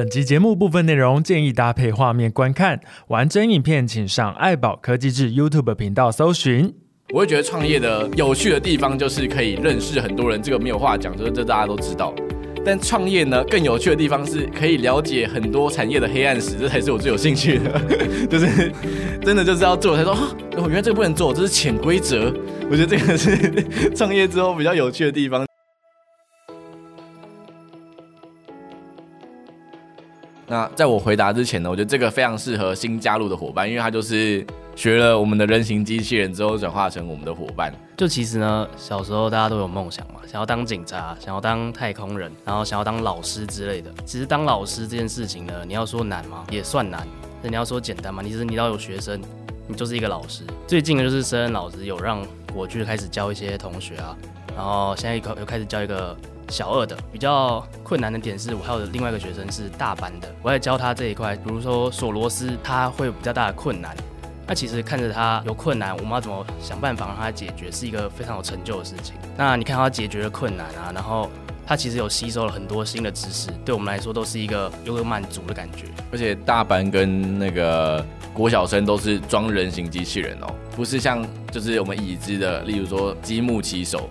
本集节目部分内容建议搭配画面观看，完整影片请上爱宝科技志 YouTube 频道搜寻。我会觉得创业的有趣的地方就是可以认识很多人，这个没有话讲，就是这大家都知道。但创业呢，更有趣的地方是可以了解很多产业的黑暗史，这才是我最有兴趣的。就是真的就是要做才说啊，我原来这个不能做，这是潜规则。我觉得这个是创业之后比较有趣的地方。那在我回答之前呢，我觉得这个非常适合新加入的伙伴，因为他就是学了我们的人形机器人之后转化成我们的伙伴。就其实呢，小时候大家都有梦想嘛，想要当警察，想要当太空人，然后想要当老师之类的。其实当老师这件事情呢，你要说难吗？也算难。那你要说简单吗？其实你要有学生，你就是一个老师。最近的就是生恩老师有让我去开始教一些同学啊，然后现在又又开始教一个。小二的比较困难的点是我还有另外一个学生是大班的，我在教他这一块，比如说锁螺丝，他会有比较大的困难。那其实看着他有困难，我们要怎么想办法让他解决，是一个非常有成就的事情。那你看他解决了困难啊，然后他其实有吸收了很多新的知识，对我们来说都是一个有个满足的感觉。而且大班跟那个国小生都是装人形机器人哦，不是像就是我们已知的，例如说积木骑手。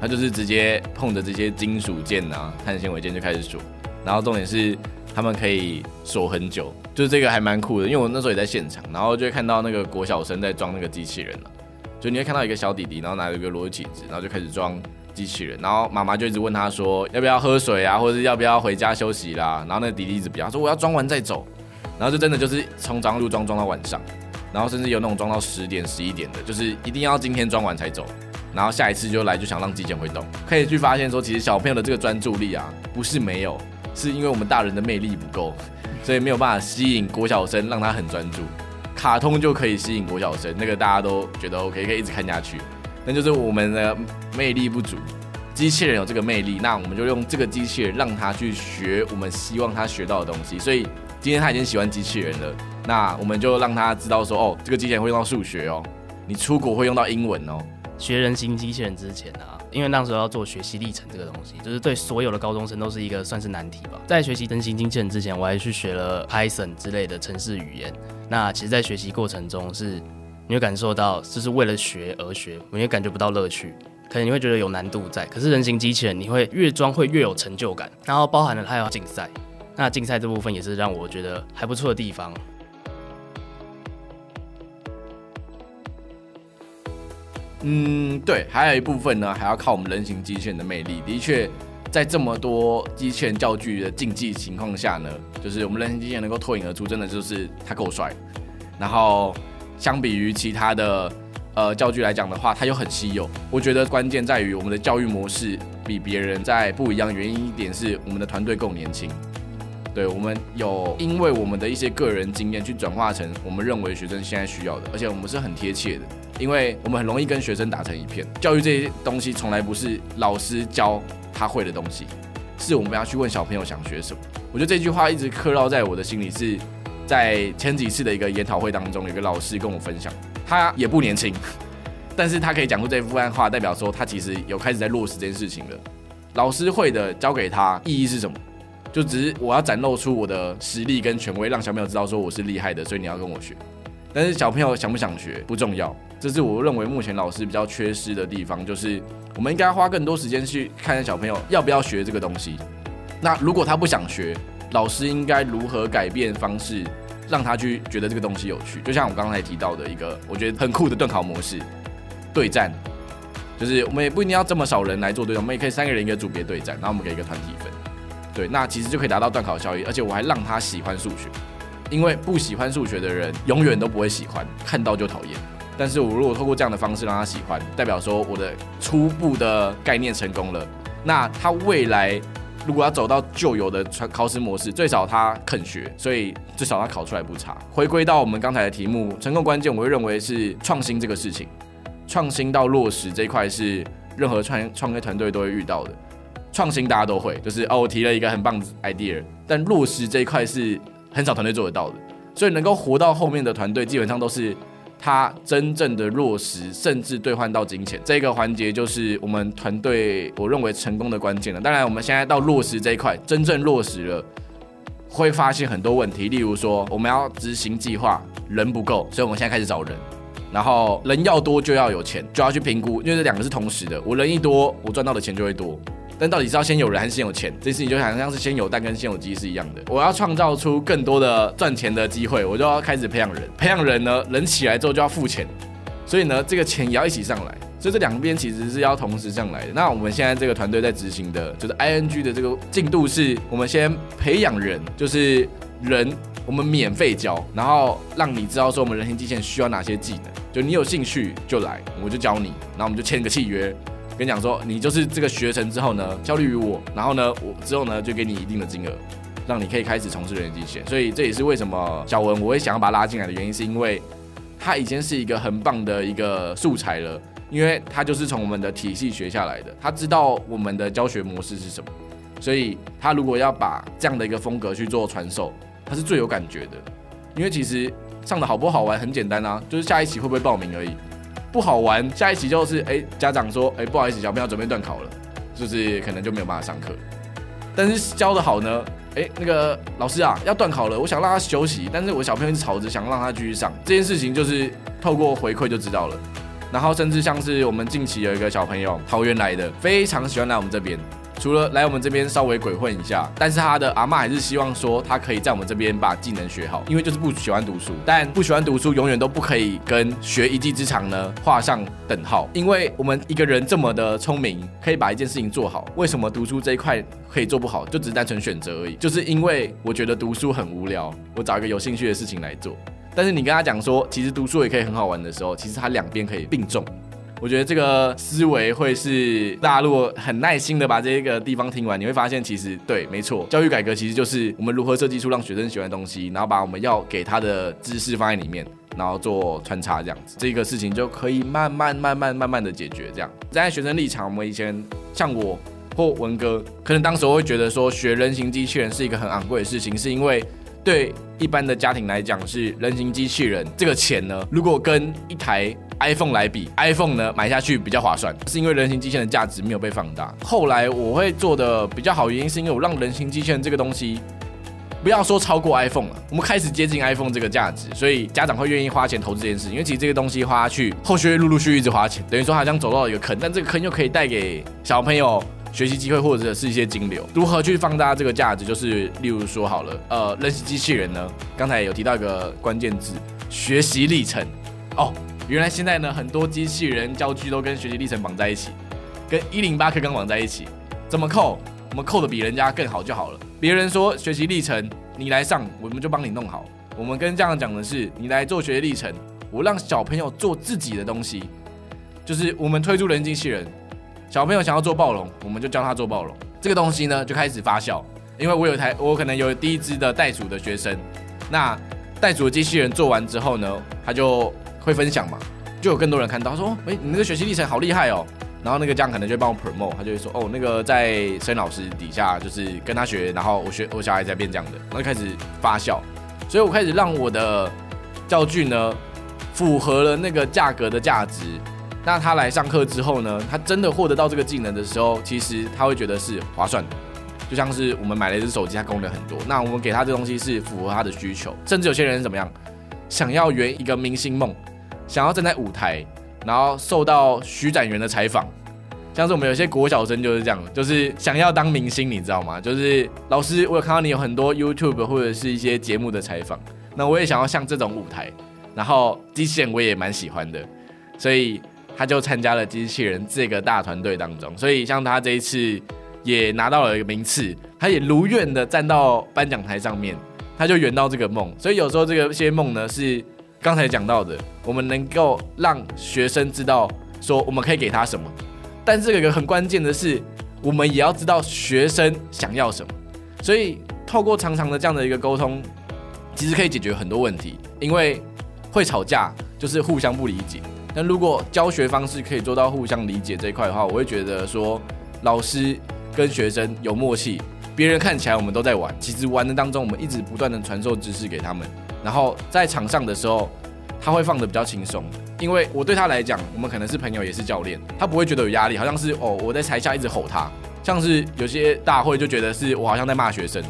他就是直接碰着这些金属件啊、碳纤维件就开始锁，然后重点是他们可以锁很久，就是这个还蛮酷的。因为我那时候也在现场，然后就会看到那个国小生在装那个机器人了，就你会看到一个小弟弟，然后拿着一个螺丝起子，然后就开始装机器人，然后妈妈就一直问他说要不要喝水啊，或者要不要回家休息啦，然后那个弟弟一直不要，说我要装完再走，然后就真的就是从早上就装装到晚上，然后甚至有那种装到十点十一点的，就是一定要今天装完才走。然后下一次就来就想让机械会动，可以去发现说，其实小朋友的这个专注力啊，不是没有，是因为我们大人的魅力不够，所以没有办法吸引国小生让他很专注。卡通就可以吸引国小生，那个大家都觉得 OK，可以一直看下去。那就是我们的魅力不足，机器人有这个魅力，那我们就用这个机器人让他去学我们希望他学到的东西。所以今天他已经喜欢机器人了，那我们就让他知道说，哦，这个机器人会用到数学哦，你出国会用到英文哦。学人形机器人之前啊，因为那时候要做学习历程这个东西，就是对所有的高中生都是一个算是难题吧。在学习人形机器人之前，我还去学了 Python 之类的程式语言。那其实，在学习过程中是你会感受到，就是为了学而学，你会感觉不到乐趣，可能你会觉得有难度在。可是人形机器人，你会越装会越有成就感，然后包含了它有竞赛，那竞赛这部分也是让我觉得还不错的地方。嗯，对，还有一部分呢，还要靠我们人形机器人的魅力。的确，在这么多机器人教具的竞技情况下呢，就是我们人形机器人能够脱颖而出，真的就是他够帅。然后，相比于其他的呃教具来讲的话，它又很稀有。我觉得关键在于我们的教育模式比别人在不一样，原因一点是我们的团队够年轻。对，我们有因为我们的一些个人经验去转化成我们认为学生现在需要的，而且我们是很贴切的。因为我们很容易跟学生打成一片，教育这些东西从来不是老师教他会的东西，是我们要去问小朋友想学什么。我觉得这句话一直刻烙在我的心里，是在前几次的一个研讨会当中，有个老师跟我分享，他也不年轻，但是他可以讲出这番话，代表说他其实有开始在落实这件事情了。老师会的教给他意义是什么？就只是我要展露出我的实力跟权威，让小朋友知道说我是厉害的，所以你要跟我学。但是小朋友想不想学不重要。这是我认为目前老师比较缺失的地方，就是我们应该花更多时间去看看小朋友要不要学这个东西。那如果他不想学，老师应该如何改变方式，让他去觉得这个东西有趣？就像我刚才提到的一个，我觉得很酷的段考模式，对战，就是我们也不一定要这么少人来做对战，我们也可以三个人一个组别对战，然后我们给一个团体分，对，那其实就可以达到段考效益，而且我还让他喜欢数学，因为不喜欢数学的人永远都不会喜欢，看到就讨厌。但是我如果透过这样的方式让他喜欢，代表说我的初步的概念成功了，那他未来如果要走到旧有的考试模式，最少他肯学，所以至少他考出来不差。回归到我们刚才的题目，成功关键我会认为是创新这个事情，创新到落实这一块是任何创创业团队都会遇到的。创新大家都会，就是哦我提了一个很棒的 idea，但落实这一块是很少团队做得到的，所以能够活到后面的团队基本上都是。他真正的落实，甚至兑换到金钱，这个环节就是我们团队我认为成功的关键了。当然，我们现在到落实这一块，真正落实了，会发现很多问题，例如说我们要执行计划，人不够，所以我们现在开始找人。然后人要多就要有钱，就要去评估，因为这两个是同时的。我人一多，我赚到的钱就会多。但到底是要先有人还是先有钱？这事情就好像是先有蛋跟先有鸡是一样的。我要创造出更多的赚钱的机会，我就要开始培养人。培养人呢，人起来之后就要付钱，所以呢，这个钱也要一起上来。所以这两边其实是要同时上来的。那我们现在这个团队在执行的，就是 ING 的这个进度是，我们先培养人，就是人我们免费教，然后让你知道说我们人形机器人需要哪些技能。就你有兴趣就来，我就教你，然后我们就签个契约。跟你讲说，你就是这个学成之后呢，效力于我，然后呢，我之后呢就给你一定的金额，让你可以开始从事人形机器人。所以这也是为什么小文我会想要把他拉进来的原因，是因为他已经是一个很棒的一个素材了，因为他就是从我们的体系学下来的，他知道我们的教学模式是什么，所以他如果要把这样的一个风格去做传授，他是最有感觉的。因为其实上的好不好玩很简单啊，就是下一期会不会报名而已。不好玩，下一期就是哎、家长说哎、不好意思，小朋友准备断考了，就是可能就没有办法上课。但是教的好呢，哎、那个老师啊，要断考了，我想让他休息，但是我小朋友一直吵着想让他继续上，这件事情就是透过回馈就知道了。然后甚至像是我们近期有一个小朋友，桃园来的，非常喜欢来我们这边。除了来我们这边稍微鬼混一下，但是他的阿嬷还是希望说他可以在我们这边把技能学好，因为就是不喜欢读书，但不喜欢读书永远都不可以跟学一技之长呢画上等号，因为我们一个人这么的聪明，可以把一件事情做好，为什么读书这一块可以做不好？就只是单纯选择而已，就是因为我觉得读书很无聊，我找一个有兴趣的事情来做。但是你跟他讲说，其实读书也可以很好玩的时候，其实他两边可以并重。我觉得这个思维会是大家如果很耐心的把这一个地方听完，你会发现其实对，没错，教育改革其实就是我们如何设计出让学生喜欢的东西，然后把我们要给他的知识放在里面，然后做穿插这样子，这个事情就可以慢慢慢慢慢慢的解决。这样，站在学生立场，我们以前像我或文哥，可能当时会觉得说学人形机器人是一个很昂贵的事情，是因为对一般的家庭来讲，是人形机器人这个钱呢，如果跟一台 iPhone 来比，iPhone 呢买下去比较划算，是因为人形机器人的价值没有被放大。后来我会做的比较好，原因是因为我让人形机器人这个东西，不要说超过 iPhone 了，我们开始接近 iPhone 这个价值，所以家长会愿意花钱投资这件事。因为其实这个东西花下去，后续会陆陆续续一直花钱，等于说好像走到一个坑，但这个坑又可以带给小朋友学习机会或者是一些金流。如何去放大这个价值？就是例如说好了，呃，认识机器人呢，刚才有提到一个关键字，学习历程哦。原来现在呢，很多机器人教具都跟学习历程绑在一起，跟一零八课纲绑在一起。怎么扣？我们扣的比人家更好就好了。别人说学习历程，你来上，我们就帮你弄好。我们跟家长讲的是，你来做学习历程，我让小朋友做自己的东西。就是我们推出人机器人，小朋友想要做暴龙，我们就教他做暴龙。这个东西呢，就开始发酵。因为我有台，我可能有第一支的袋鼠的学生，那袋鼠的机器人做完之后呢，他就。会分享嘛，就有更多人看到说，哎、你那个学习历程好厉害哦。然后那个这样可能就会帮我 promote，他就会说，哦，那个在申老师底下就是跟他学，然后我学我小孩在变这样的，然后开始发酵。所以我开始让我的教具呢符合了那个价格的价值。那他来上课之后呢，他真的获得到这个技能的时候，其实他会觉得是划算的。就像是我们买了一只手机，它功能很多，那我们给他这东西是符合他的需求。甚至有些人怎么样，想要圆一个明星梦。想要站在舞台，然后受到徐展元的采访，像是我们有些国小生就是这样，就是想要当明星，你知道吗？就是老师，我有看到你有很多 YouTube 或者是一些节目的采访，那我也想要像这种舞台，然后机器人我也蛮喜欢的，所以他就参加了机器人这个大团队当中，所以像他这一次也拿到了一个名次，他也如愿的站到颁奖台上面，他就圆到这个梦，所以有时候这个些梦呢是。刚才讲到的，我们能够让学生知道说我们可以给他什么，但这个很关键的是，我们也要知道学生想要什么。所以透过常常的这样的一个沟通，其实可以解决很多问题。因为会吵架就是互相不理解，但如果教学方式可以做到互相理解这一块的话，我会觉得说老师跟学生有默契，别人看起来我们都在玩，其实玩的当中我们一直不断的传授知识给他们。然后在场上的时候，他会放得比较轻松，因为我对他来讲，我们可能是朋友，也是教练，他不会觉得有压力，好像是哦，我在台下一直吼他，像是有些大会就觉得是我好像在骂学生，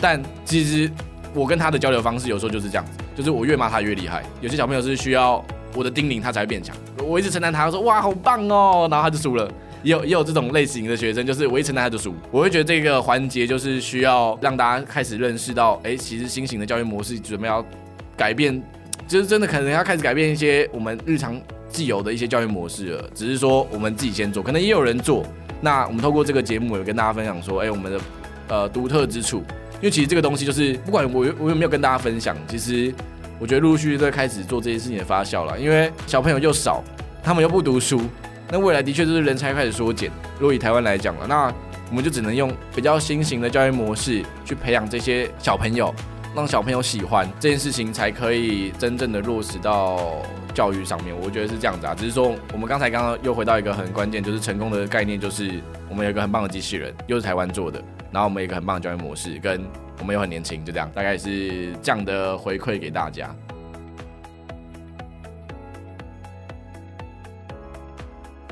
但其实我跟他的交流方式有时候就是这样子，就是我越骂他越厉害。有些小朋友是需要我的叮咛他才会变强，我一直称赞他，说哇好棒哦，然后他就输了。也有也有这种类型的学生，就是我一称赞他就输。我会觉得这个环节就是需要让大家开始认识到，哎，其实新型的教育模式准备要改变，就是真的可能要开始改变一些我们日常既有的一些教育模式了。只是说我们自己先做，可能也有人做。那我们透过这个节目，有跟大家分享说，哎，我们的呃独特之处。因为其实这个东西就是不管我我有没有跟大家分享，其实我觉得陆陆续续在开始做这些事情的发酵了。因为小朋友又少，他们又不读书。那未来的确就是人才开始缩减。如果以台湾来讲了，那我们就只能用比较新型的教育模式去培养这些小朋友，让小朋友喜欢这件事情，才可以真正的落实到教育上面。我觉得是这样子啊。只是说，我们刚才刚刚又回到一个很关键，就是成功的概念，就是我们有一个很棒的机器人，又是台湾做的，然后我们有一个很棒的教育模式，跟我们又很年轻，就这样，大概是这样的回馈给大家。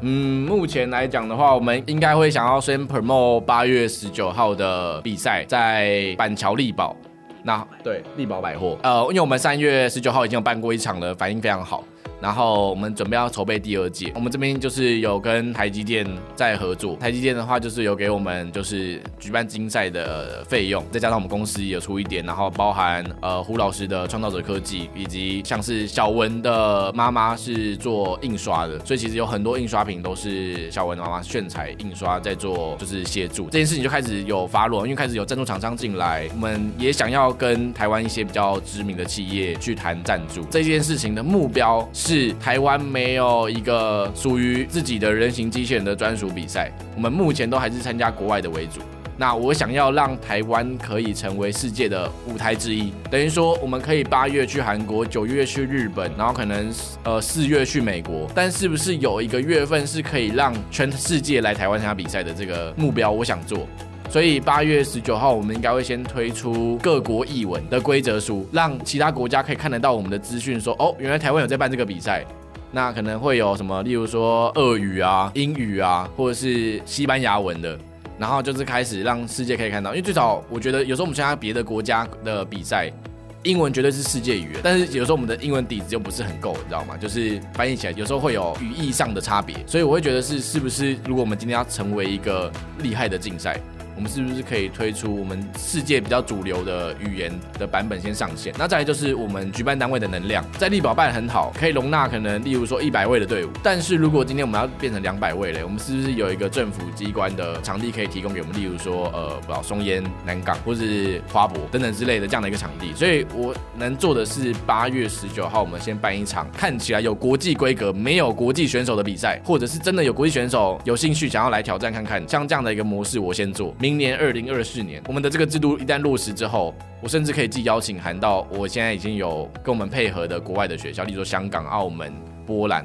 嗯，目前来讲的话，我们应该会想要先 promote 八月十九号的比赛，在板桥丽宝。那对丽宝百货，呃，因为我们三月十九号已经有办过一场了，反应非常好。然后我们准备要筹备第二届，我们这边就是有跟台积电在合作。台积电的话就是有给我们就是举办竞赛的费用，再加上我们公司也有出一点，然后包含呃胡老师的创造者科技，以及像是小文的妈妈是做印刷的，所以其实有很多印刷品都是小文的妈妈炫彩印刷在做，就是协助这件事情就开始有发落，因为开始有赞助厂商进来，我们也想要跟台湾一些比较知名的企业去谈赞助。这件事情的目标是。是台湾没有一个属于自己的人形机器人的专属比赛，我们目前都还是参加国外的为主。那我想要让台湾可以成为世界的舞台之一，等于说我们可以八月去韩国，九月去日本，然后可能呃四月去美国，但是不是有一个月份是可以让全世界来台湾参加比赛的这个目标，我想做。所以八月十九号，我们应该会先推出各国译文的规则书，让其他国家可以看得到我们的资讯，说哦，原来台湾有在办这个比赛。那可能会有什么，例如说俄语啊、英语啊，或者是西班牙文的，然后就是开始让世界可以看到。因为最早我觉得有时候我们参加别的国家的比赛，英文绝对是世界语言，但是有时候我们的英文底子又不是很够，你知道吗？就是翻译起来有时候会有语义上的差别，所以我会觉得是是不是，如果我们今天要成为一个厉害的竞赛。我们是不是可以推出我们世界比较主流的语言的版本先上线？那再来就是我们举办单位的能量，在丽宝办很好，可以容纳可能例如说一百位的队伍。但是如果今天我们要变成两百位嘞，我们是不是有一个政府机关的场地可以提供给我们？例如说呃，不知道松烟、南港或是花博等等之类的这样的一个场地。所以我能做的是八月十九号，我们先办一场看起来有国际规格、没有国际选手的比赛，或者是真的有国际选手有兴趣想要来挑战看看，像这样的一个模式，我先做。明年二零二四年，我们的这个制度一旦落实之后，我甚至可以寄邀请函到我现在已经有跟我们配合的国外的学校，例如香港、澳门、波兰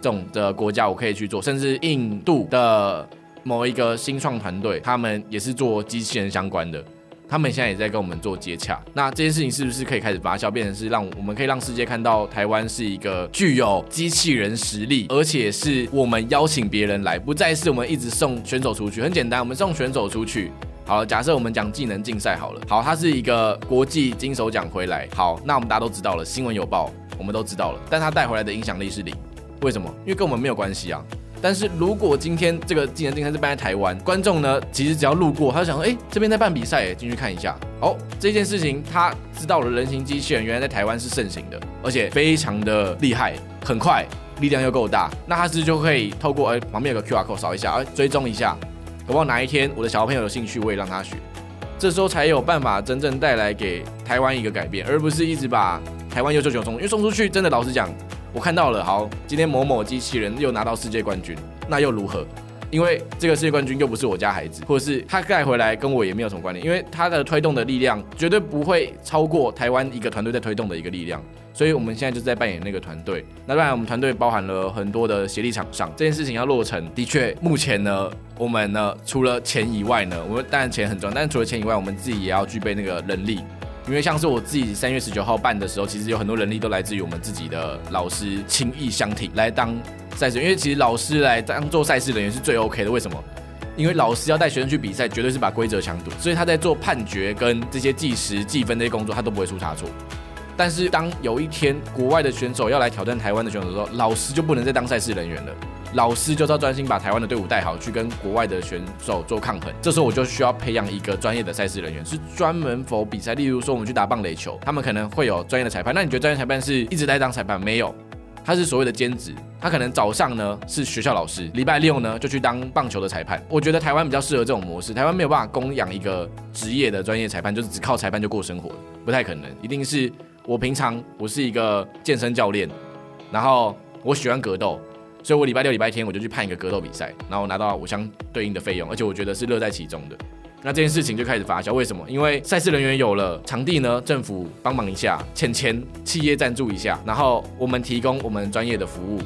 这种的国家，我可以去做，甚至印度的某一个新创团队，他们也是做机器人相关的，他们现在也在跟我们做接洽。那这件事情是不是可以开始发酵，变成是让我们可以让世界看到台湾是一个具有机器人实力，而且是我们邀请别人来，不再是我们一直送选手出去。很简单，我们送选手出去。好，假设我们讲技能竞赛好了，好，它是一个国际金手奖回来，好，那我们大家都知道了，新闻有报，我们都知道了，但它带回来的影响力是零，为什么？因为跟我们没有关系啊。但是如果今天这个技能竞赛是办在台湾，观众呢，其实只要路过，他就想说，哎、这边在办比赛，进去看一下。哦，这件事情他知道了，人形机器人原来在台湾是盛行的，而且非常的厉害，很快，力量又够大，那他是就可以透过，哎、旁边有个 QR code 扫一下，哎、追踪一下。希望哪一天我的小朋友有兴趣，我也让他学，这时候才有办法真正带来给台湾一个改变，而不是一直把台湾优秀球送，因为送出去真的老实讲，我看到了，好，今天某某机器人又拿到世界冠军，那又如何？因为这个世界冠军又不是我家孩子，或者是他带回来跟我也没有什么关联，因为他的推动的力量绝对不会超过台湾一个团队在推动的一个力量，所以我们现在就在扮演那个团队。那当然，我们团队包含了很多的协力厂商，这件事情要落成，的确，目前呢，我们呢除了钱以外呢，我们当然钱很重要，但除了钱以外，我们自己也要具备那个能力，因为像是我自己三月十九号办的时候，其实有很多人力都来自于我们自己的老师情义相挺来当。赛事，因为其实老师来当做赛事人员是最 OK 的。为什么？因为老师要带学生去比赛，绝对是把规则强读，所以他在做判决跟这些计时计分这些工作，他都不会出差错。但是当有一天国外的选手要来挑战台湾的选手的时候，老师就不能再当赛事人员了，老师就是要专心把台湾的队伍带好，去跟国外的选手做抗衡。这时候我就需要培养一个专业的赛事人员，是专门否比赛。例如说我们去打棒垒球，他们可能会有专业的裁判。那你觉得专业裁判是一直在当裁判？没有。他是所谓的兼职，他可能早上呢是学校老师，礼拜六呢就去当棒球的裁判。我觉得台湾比较适合这种模式，台湾没有办法供养一个职业的专业裁判，就是只靠裁判就过生活，不太可能。一定是我平常我是一个健身教练，然后我喜欢格斗，所以我礼拜六、礼拜天我就去判一个格斗比赛，然后拿到我相对应的费用，而且我觉得是乐在其中的。那这件事情就开始发酵，为什么？因为赛事人员有了，场地呢，政府帮忙一下，钱钱，企业赞助一下，然后我们提供我们专业的服务，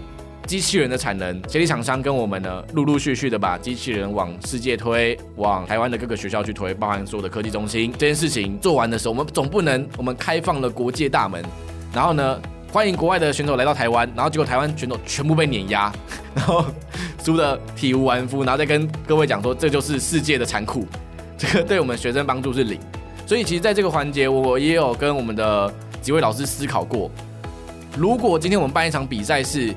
机器人的产能，协力厂商跟我们呢，陆陆续续的把机器人往世界推，往台湾的各个学校去推，包含所有的科技中心。这件事情做完的时候，我们总不能我们开放了国界大门，然后呢，欢迎国外的选手来到台湾，然后结果台湾选手全部被碾压，然后输得体无完肤，然后再跟各位讲说，这就是世界的残酷。这个对我们学生帮助是零，所以其实在这个环节，我也有跟我们的几位老师思考过，如果今天我们办一场比赛是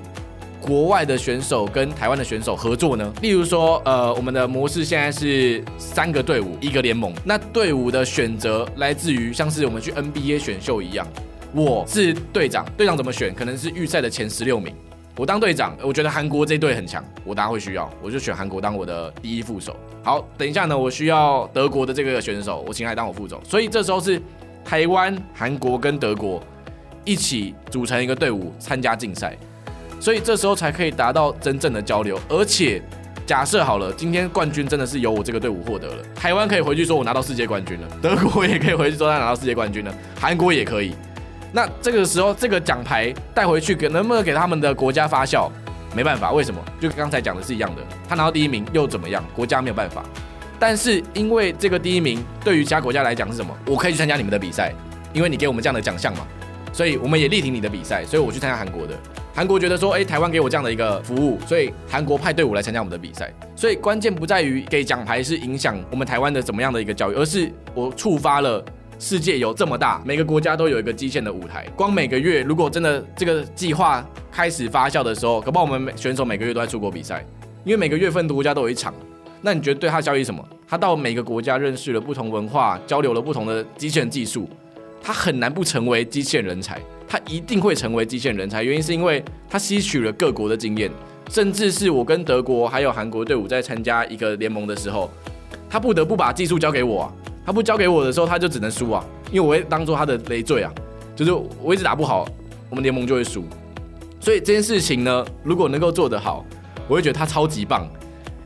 国外的选手跟台湾的选手合作呢？例如说，呃，我们的模式现在是三个队伍一个联盟，那队伍的选择来自于像是我们去 NBA 选秀一样，我是队长，队长怎么选？可能是预赛的前十六名。我当队长，我觉得韩国这队很强，我大家会需要，我就选韩国当我的第一副手。好，等一下呢，我需要德国的这个选手，我请来当我副手。所以这时候是台湾、韩国跟德国一起组成一个队伍参加竞赛，所以这时候才可以达到真正的交流。而且假设好了，今天冠军真的是由我这个队伍获得了，台湾可以回去说我拿到世界冠军了，德国也可以回去说他拿到世界冠军了，韩国也可以。那这个时候，这个奖牌带回去，给能不能给他们的国家发酵？没办法，为什么？就刚才讲的是一样的，他拿到第一名又怎么样？国家没有办法。但是因为这个第一名对于其他国家来讲是什么？我可以去参加你们的比赛，因为你给我们这样的奖项嘛，所以我们也力挺你的比赛，所以我去参加韩国的。韩国觉得说，哎，台湾给我这样的一个服务，所以韩国派队伍来参加我们的比赛。所以关键不在于给奖牌是影响我们台湾的怎么样的一个教育，而是我触发了。世界有这么大，每个国家都有一个基线的舞台。光每个月，如果真的这个计划开始发酵的时候，可不我们选手每个月都在出国比赛，因为每个月份的国家都有一场。那你觉得对他效益什么？他到每个国家认识了不同文化，交流了不同的机器人技术，他很难不成为机器人才。他一定会成为机器人才，原因是因为他吸取了各国的经验，甚至是我跟德国还有韩国队伍在参加一个联盟的时候，他不得不把技术交给我。他不交给我的时候，他就只能输啊，因为我会当做他的累赘啊，就是我一直打不好，我们联盟就会输。所以这件事情呢，如果能够做得好，我会觉得他超级棒，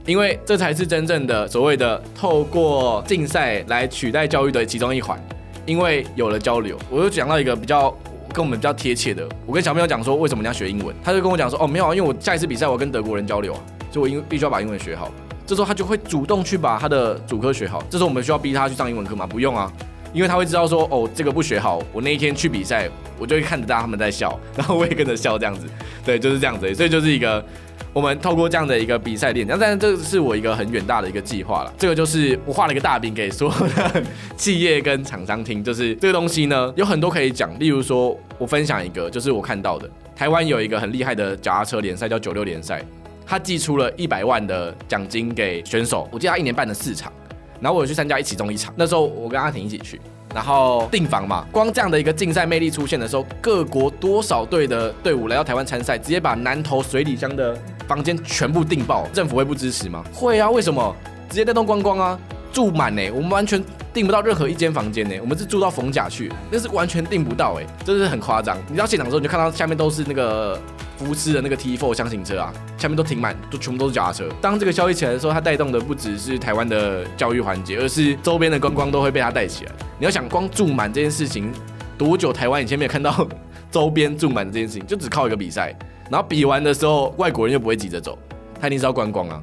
因为这才是真正的所谓的透过竞赛来取代教育的其中一环。因为有了交流，我就讲到一个比较跟我们比较贴切的，我跟小朋友讲说，为什么你要学英文，他就跟我讲说，哦，没有啊，因为我下一次比赛我跟德国人交流啊，所以我英必须要把英文学好。这时候他就会主动去把他的主科学好。这时候我们需要逼他去上英文课吗？不用啊，因为他会知道说，哦，这个不学好，我那一天去比赛，我就会看着大家他们在笑，然后我也跟着笑这样子。对，就是这样子。所以就是一个我们透过这样的一个比赛练，那当然这是我一个很远大的一个计划了。这个就是我画了一个大饼给所有的企业跟厂商听，就是这个东西呢有很多可以讲。例如说，我分享一个，就是我看到的，台湾有一个很厉害的脚踏车联赛叫九六联赛。他寄出了一百万的奖金给选手，我记得他一年办了四场，然后我有去参加一其中一场。那时候我跟阿婷一起去，然后订房嘛，光这样的一个竞赛魅力出现的时候，各国多少队的队伍来到台湾参赛，直接把南投水里乡的房间全部订爆。政府会不支持吗？会啊，为什么？直接带动观光啊，住满呢，我们完全订不到任何一间房间呢，我们是住到逢甲去，那是完全订不到哎，真的是很夸张。你到现场的时候，你就看到下面都是那个。福斯的那个 T4 厢型车啊，下面都停满，都全部都是脚踏车。当这个消息起来的时候，它带动的不只是台湾的教育环节，而是周边的观光都会被它带起来。你要想光住满这件事情，多久台湾以前没有看到周边住满这件事情？就只靠一个比赛，然后比完的时候，外国人又不会急着走，他一定是要观光啊。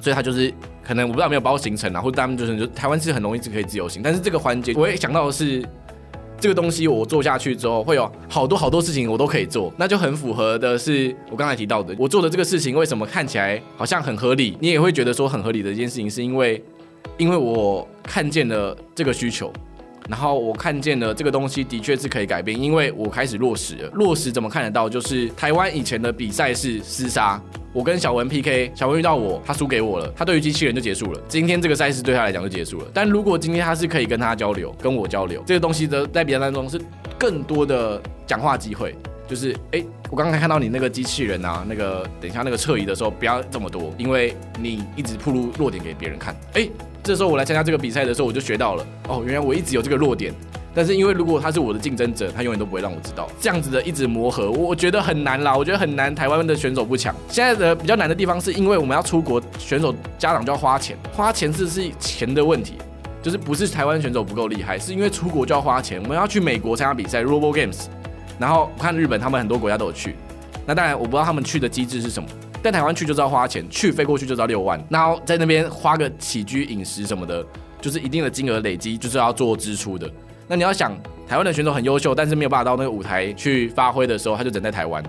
所以他就是可能我不知道有没有包行程啊，或者他们就是就台湾是很容易是可以自由行，但是这个环节我也想到的是。这个东西我做下去之后，会有好多好多事情我都可以做，那就很符合的是我刚才提到的，我做的这个事情为什么看起来好像很合理，你也会觉得说很合理的一件事情，是因为因为我看见了这个需求。然后我看见了这个东西的确是可以改变，因为我开始落实了。落实怎么看得到？就是台湾以前的比赛是厮杀，我跟小文 PK，小文遇到我，他输给我了，他对于机器人就结束了。今天这个赛事对他来讲就结束了。但如果今天他是可以跟他交流，跟我交流，这个东西的在比赛当中是更多的讲话机会。就是哎，我刚刚看到你那个机器人啊，那个等一下那个侧移的时候不要这么多，因为你一直暴露弱点给别人看。哎。这时候我来参加这个比赛的时候，我就学到了哦，原来我一直有这个弱点，但是因为如果他是我的竞争者，他永远都不会让我知道。这样子的一直磨合，我觉得很难啦，我觉得很难。台湾的选手不强，现在的比较难的地方是因为我们要出国，选手家长就要花钱，花钱是是钱的问题，就是不是台湾选手不够厉害，是因为出国就要花钱。我们要去美国参加比赛，Robo Games，然后我看日本他们很多国家都有去，那当然我不知道他们去的机制是什么。但台湾去就知道花钱，去飞过去就知道六万，然后在那边花个起居饮食什么的，就是一定的金额累积，就是要做支出的。那你要想，台湾的选手很优秀，但是没有办法到那个舞台去发挥的时候，他就只能在台湾。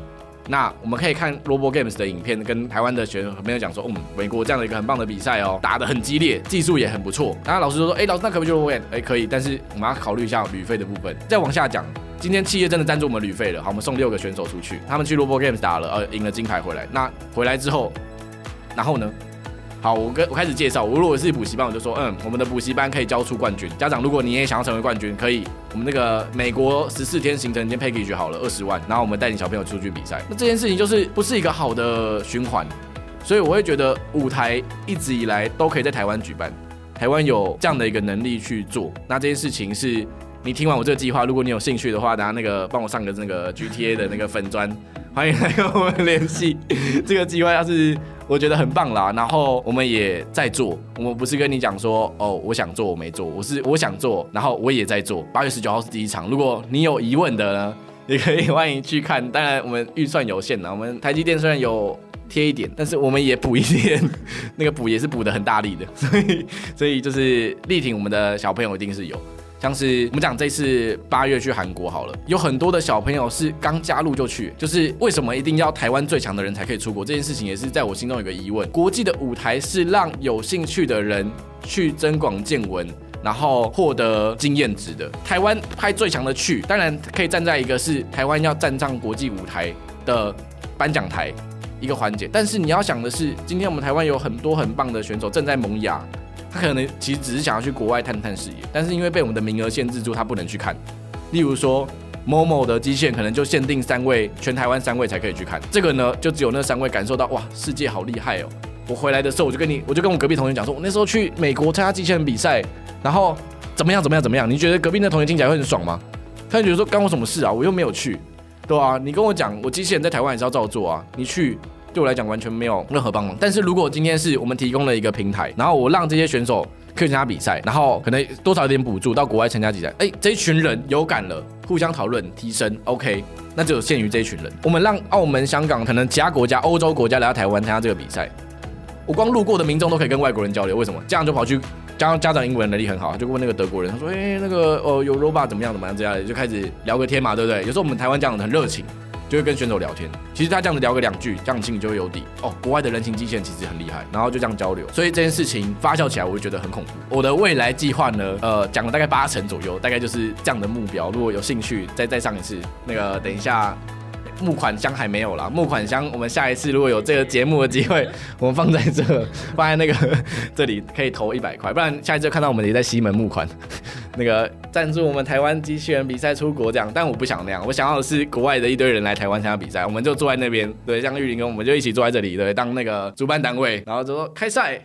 那我们可以看 Robo Games 的影片，跟台湾的选手朋友讲说，嗯，美国这样的一个很棒的比赛哦，打得很激烈，技术也很不错。然后老师就说，哎、老师那可不可以去 Robo Games？哎，可以，但是我们要考虑一下旅费的部分。再往下讲，今天企业真的赞助我们旅费了，好，我们送六个选手出去，他们去 Robo Games 打了，呃，赢了金牌回来。那回来之后，然后呢？好，我跟我开始介绍。我如果是补习班，我就说，嗯，我们的补习班可以教出冠军。家长，如果你也想要成为冠军，可以，我们那个美国十四天行程已经 package 好了，二十万，然后我们带你小朋友出去比赛。那这件事情就是不是一个好的循环，所以我会觉得舞台一直以来都可以在台湾举办，台湾有这样的一个能力去做。那这件事情是你听完我这个计划，如果你有兴趣的话，等下那个帮我上个那个 GTA 的那个粉专，欢迎来跟我们联系。这个计划要是。我觉得很棒啦，然后我们也在做，我们不是跟你讲说哦，我想做我没做，我是我想做，然后我也在做。八月十九号是第一场，如果你有疑问的呢，也可以欢迎去看。当然我们预算有限啦，我们台积电虽然有贴一点，但是我们也补一点，那个补也是补得很大力的，所以所以就是力挺我们的小朋友一定是有。像是我们讲这次八月去韩国好了，有很多的小朋友是刚加入就去，就是为什么一定要台湾最强的人才可以出国？这件事情也是在我心中有个疑问。国际的舞台是让有兴趣的人去增广见闻，然后获得经验值的。台湾派最强的去，当然可以站在一个是台湾要站上国际舞台的颁奖台一个环节，但是你要想的是，今天我们台湾有很多很棒的选手正在萌芽。他可能其实只是想要去国外探探视野，但是因为被我们的名额限制住，他不能去看。例如说，某某的机械可能就限定三位，全台湾三位才可以去看。这个呢，就只有那三位感受到哇，世界好厉害哦！我回来的时候，我就跟你，我就跟我隔壁同学讲说，我那时候去美国参加机器人比赛，然后怎么样怎么样怎么样？你觉得隔壁那同学听起来会很爽吗？他就觉得说，干我什么事啊？我又没有去，对啊，你跟我讲，我机器人在台湾也是要照做啊，你去。对我来讲完全没有任何帮忙，但是如果今天是我们提供了一个平台，然后我让这些选手可以参加比赛，然后可能多少有点补助到国外参加比赛，哎，这一群人有感了，互相讨论提升，OK，那就有限于这一群人。我们让澳门、香港，可能其他国家、欧洲国家来到台湾参加这个比赛，我光路过的民众都可以跟外国人交流，为什么？这样就跑去家家长英文能力很好，就问那个德国人，他说，哎，那个哦有 robot 怎么样怎么样这样，就开始聊个天嘛，对不对？有时候我们台湾家长很热情。就会跟选手聊天，其实他这样子聊个两句，这样心里就会有底哦。国外的人情基线其实很厉害，然后就这样交流，所以这件事情发酵起来，我会觉得很恐怖。我的未来计划呢，呃，讲了大概八成左右，大概就是这样的目标。如果有兴趣，再再上一次。那个等一下，募款箱还没有啦，募款箱我们下一次如果有这个节目的机会，我们放在这，放在那个 这里可以投一百块，不然下一次看到我们也在西门募款。那个赞助我们台湾机器人比赛出国这样，但我不想那样，我想要的是国外的一堆人来台湾参加比赛，我们就坐在那边，对，像玉林跟我们就一起坐在这里，对，当那个主办单位，然后就说开赛。